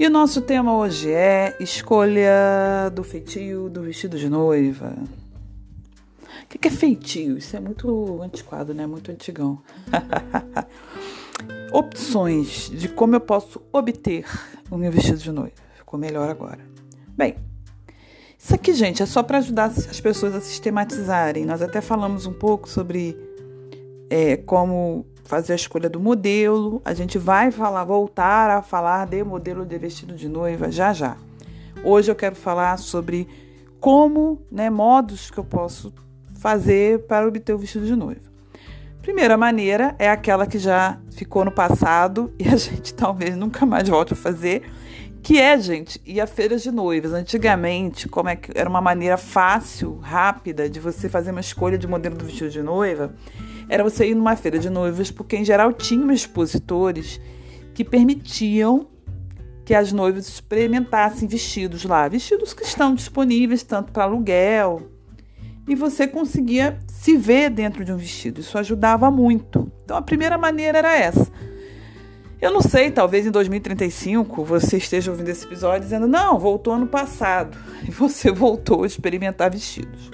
E o nosso tema hoje é escolha do feitio do vestido de noiva. O que é feitio? Isso é muito antiquado, né? Muito antigão. Opções de como eu posso obter o meu vestido de noiva. Ficou melhor agora. Bem, isso aqui, gente, é só para ajudar as pessoas a sistematizarem. Nós até falamos um pouco sobre é, como fazer a escolha do modelo. A gente vai falar, voltar a falar de modelo de vestido de noiva já já. Hoje eu quero falar sobre como, né, modos que eu posso fazer para obter o vestido de noiva. Primeira maneira é aquela que já ficou no passado e a gente talvez nunca mais volte a fazer, que é, gente, ir a feiras de noivas. Antigamente, como é que era uma maneira fácil, rápida de você fazer uma escolha de modelo do vestido de noiva era você ir numa feira de noivas, porque em geral tinham expositores que permitiam que as noivas experimentassem vestidos lá, vestidos que estão disponíveis tanto para aluguel, e você conseguia se ver dentro de um vestido. Isso ajudava muito. Então a primeira maneira era essa. Eu não sei, talvez em 2035 você esteja ouvindo esse episódio dizendo: "Não, voltou ano passado". E você voltou a experimentar vestidos.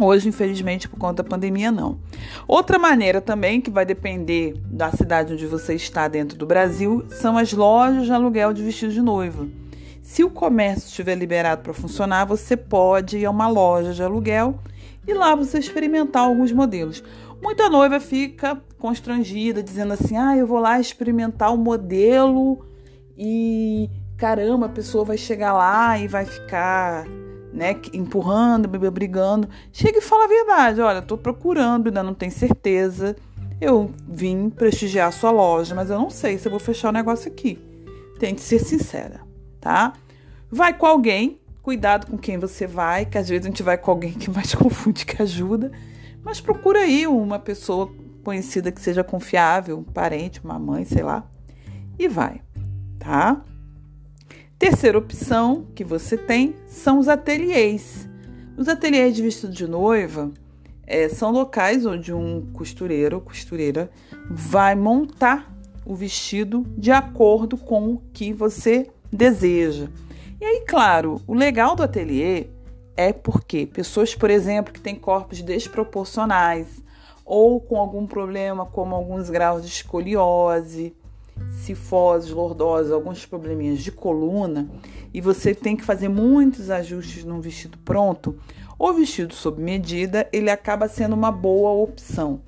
Hoje, infelizmente, por conta da pandemia, não. Outra maneira também, que vai depender da cidade onde você está dentro do Brasil, são as lojas de aluguel de vestido de noiva. Se o comércio estiver liberado para funcionar, você pode ir a uma loja de aluguel e lá você experimentar alguns modelos. Muita noiva fica constrangida, dizendo assim: ah, eu vou lá experimentar o modelo e caramba, a pessoa vai chegar lá e vai ficar né, empurrando, brigando. Chega e fala a verdade. Olha, estou procurando, ainda não tenho certeza. Eu vim prestigiar a sua loja, mas eu não sei se eu vou fechar o negócio aqui. Tem que ser sincera, tá? Vai com alguém, cuidado com quem você vai, que às vezes a gente vai com alguém que mais confunde que ajuda. Mas procura aí uma pessoa conhecida que seja confiável, um parente, uma mãe, sei lá, e vai, tá? Terceira opção que você tem são os ateliês. Os ateliês de vestido de noiva é, são locais onde um costureiro ou costureira vai montar o vestido de acordo com o que você deseja. E aí, claro, o legal do ateliê é porque pessoas, por exemplo, que têm corpos desproporcionais ou com algum problema, como alguns graus de escoliose, cifose, lordose, alguns probleminhas de coluna e você tem que fazer muitos ajustes num vestido pronto, o vestido sob medida ele acaba sendo uma boa opção.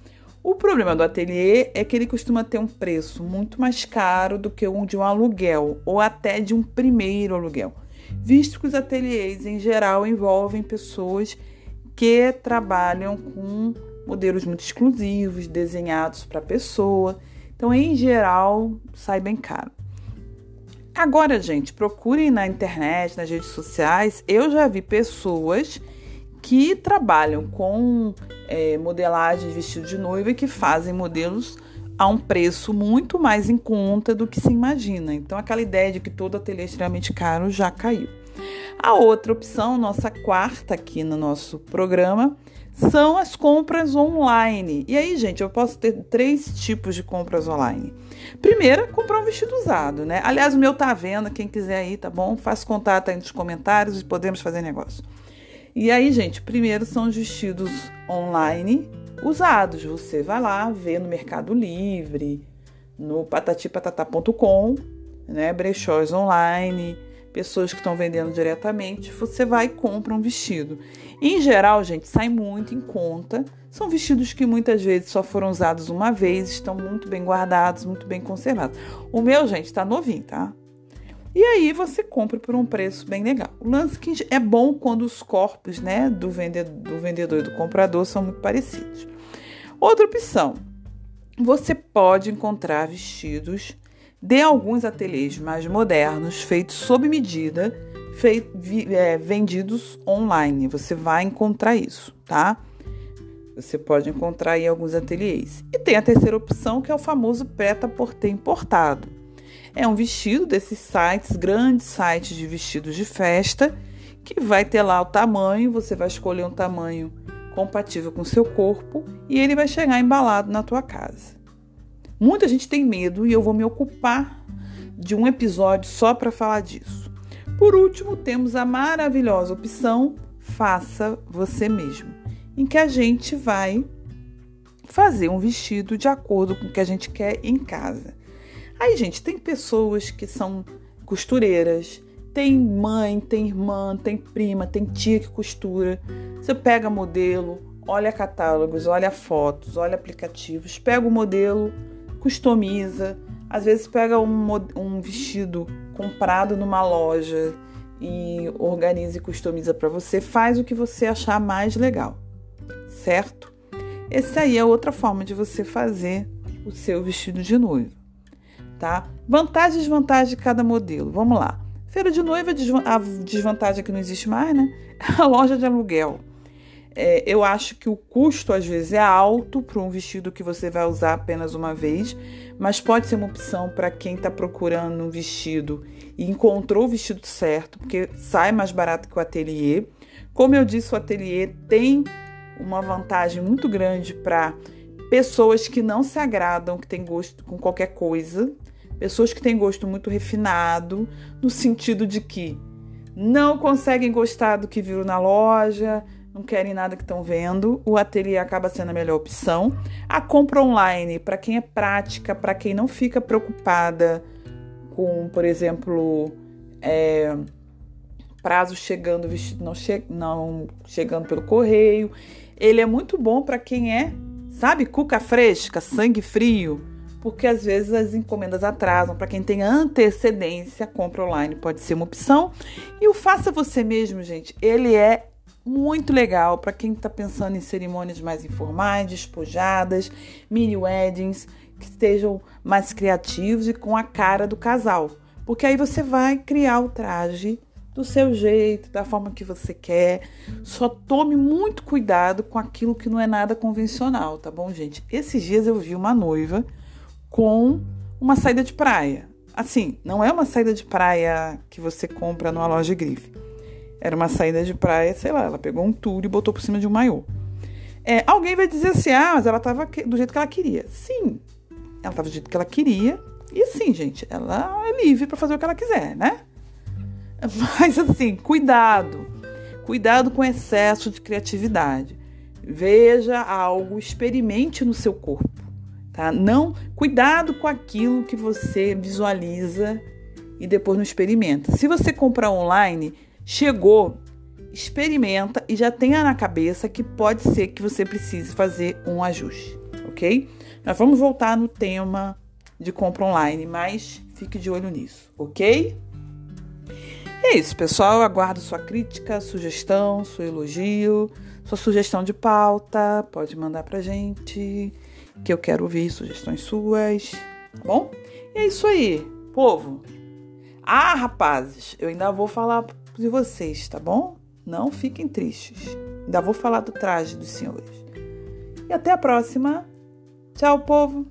O problema do ateliê é que ele costuma ter um preço muito mais caro do que o de um aluguel ou até de um primeiro aluguel, visto que os ateliês em geral envolvem pessoas que trabalham com modelos muito exclusivos, desenhados para a pessoa então, em geral, sai bem caro. Agora, gente, procurem na internet, nas redes sociais. Eu já vi pessoas que trabalham com é, modelagem de vestido de noiva e que fazem modelos a um preço muito mais em conta do que se imagina. Então, aquela ideia de que todo ateliê é extremamente caro já caiu. A outra opção, nossa quarta aqui no nosso programa, são as compras online. E aí, gente, eu posso ter três tipos de compras online. Primeira, comprar um vestido usado, né? Aliás, o meu tá à venda, quem quiser aí, tá bom? Faz contato aí nos comentários e podemos fazer negócio. E aí, gente, primeiro são os vestidos online usados. Você vai lá, vê no Mercado Livre, no patatipatata.com, né? Brechós online pessoas que estão vendendo diretamente, você vai e compra um vestido. Em geral, gente, sai muito em conta. São vestidos que muitas vezes só foram usados uma vez, estão muito bem guardados, muito bem conservados. O meu, gente, está novinho, tá? E aí você compra por um preço bem legal. O lance que é bom quando os corpos, né, do vendedor, do vendedor e do comprador são muito parecidos. Outra opção, você pode encontrar vestidos de alguns ateliês mais modernos, feitos sob medida, é, vendidos online. Você vai encontrar isso, tá? Você pode encontrar em alguns ateliês. E tem a terceira opção, que é o famoso preta-porter importado. É um vestido desses sites, grandes sites de vestidos de festa, que vai ter lá o tamanho, você vai escolher um tamanho compatível com seu corpo e ele vai chegar embalado na tua casa. Muita gente tem medo e eu vou me ocupar de um episódio só para falar disso. Por último, temos a maravilhosa opção Faça Você Mesmo, em que a gente vai fazer um vestido de acordo com o que a gente quer em casa. Aí, gente, tem pessoas que são costureiras, tem mãe, tem irmã, tem prima, tem tia que costura. Você pega modelo, olha catálogos, olha fotos, olha aplicativos, pega o modelo, customiza. Às vezes pega um, um vestido comprado numa loja e organiza e customiza para você. Faz o que você achar mais legal, certo? Essa aí é outra forma de você fazer o seu vestido de noiva, tá? Vantagem e desvantagem de cada modelo. Vamos lá. Feira de noiva, a desvantagem é que não existe mais, né? A loja de aluguel. É, eu acho que o custo às vezes é alto para um vestido que você vai usar apenas uma vez, mas pode ser uma opção para quem está procurando um vestido e encontrou o vestido certo, porque sai mais barato que o ateliê. Como eu disse, o ateliê tem uma vantagem muito grande para pessoas que não se agradam, que têm gosto com qualquer coisa. Pessoas que têm gosto muito refinado, no sentido de que não conseguem gostar do que viram na loja, não querem nada que estão vendo, o ateliê acaba sendo a melhor opção. A compra online, para quem é prática, para quem não fica preocupada com, por exemplo, é, prazo chegando, vestido não, che não chegando pelo correio. Ele é muito bom para quem é, sabe, cuca fresca, sangue frio porque às vezes as encomendas atrasam. Para quem tem antecedência, compra online pode ser uma opção. E o faça você mesmo, gente, ele é muito legal para quem está pensando em cerimônias mais informais, despojadas, mini weddings, que estejam mais criativos e com a cara do casal. Porque aí você vai criar o traje do seu jeito, da forma que você quer. Só tome muito cuidado com aquilo que não é nada convencional, tá bom, gente? Esses dias eu vi uma noiva com uma saída de praia. Assim, não é uma saída de praia que você compra numa loja grife. Era uma saída de praia, sei lá, ela pegou um tour e botou por cima de um maiô. É, alguém vai dizer assim, ah, mas ela estava do jeito que ela queria. Sim, ela estava do jeito que ela queria. E assim, gente, ela é livre para fazer o que ela quiser, né? Mas assim, cuidado. Cuidado com excesso de criatividade. Veja algo, experimente no seu corpo tá? Não, cuidado com aquilo que você visualiza e depois não experimenta. Se você comprar online, chegou, experimenta e já tenha na cabeça que pode ser que você precise fazer um ajuste, ok? Nós vamos voltar no tema de compra online, mas fique de olho nisso, ok? É isso, pessoal. Eu aguardo sua crítica, sugestão, seu elogio, sua sugestão de pauta. Pode mandar pra gente que eu quero ouvir sugestões suas, tá bom? E é isso aí, povo. Ah, rapazes, eu ainda vou falar de vocês, tá bom? Não fiquem tristes. Ainda vou falar do traje dos senhores. E até a próxima. Tchau, povo.